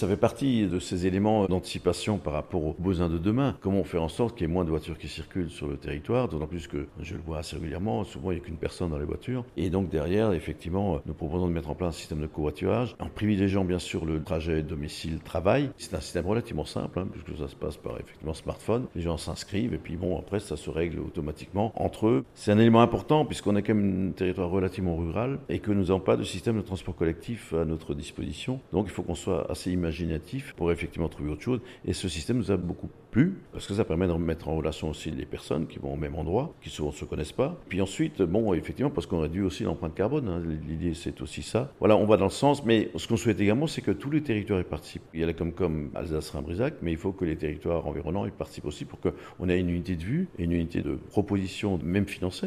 Ça fait partie de ces éléments d'anticipation par rapport aux besoins de demain. Comment faire en sorte qu'il y ait moins de voitures qui circulent sur le territoire, d'autant plus que je le vois assez régulièrement, souvent il n'y a qu'une personne dans les voitures. Et donc derrière, effectivement, nous proposons de mettre en place un système de covoiturage en privilégiant bien sûr le trajet domicile-travail. C'est un système relativement simple, hein, puisque ça se passe par effectivement smartphone. Les gens s'inscrivent et puis bon, après ça se règle automatiquement entre eux. C'est un élément important puisqu'on est quand même un territoire relativement rural et que nous n'avons pas de système de transport collectif à notre disposition. Donc il faut qu'on soit assez imaginatif pour effectivement trouver autre chose. Et ce système nous a beaucoup plu parce que ça permet de mettre en relation aussi les personnes qui vont au même endroit, qui souvent ne se connaissent pas. Puis ensuite, bon, effectivement, parce qu'on réduit aussi l'empreinte carbone. Hein. L'idée, c'est aussi ça. Voilà, on va dans le sens, mais ce qu'on souhaite également, c'est que tous les territoires y participent. Il y a la Comcom Alsace-Rhin-Brisac, mais il faut que les territoires environnants y participent aussi pour qu'on ait une unité de vue et une unité de proposition, même financière.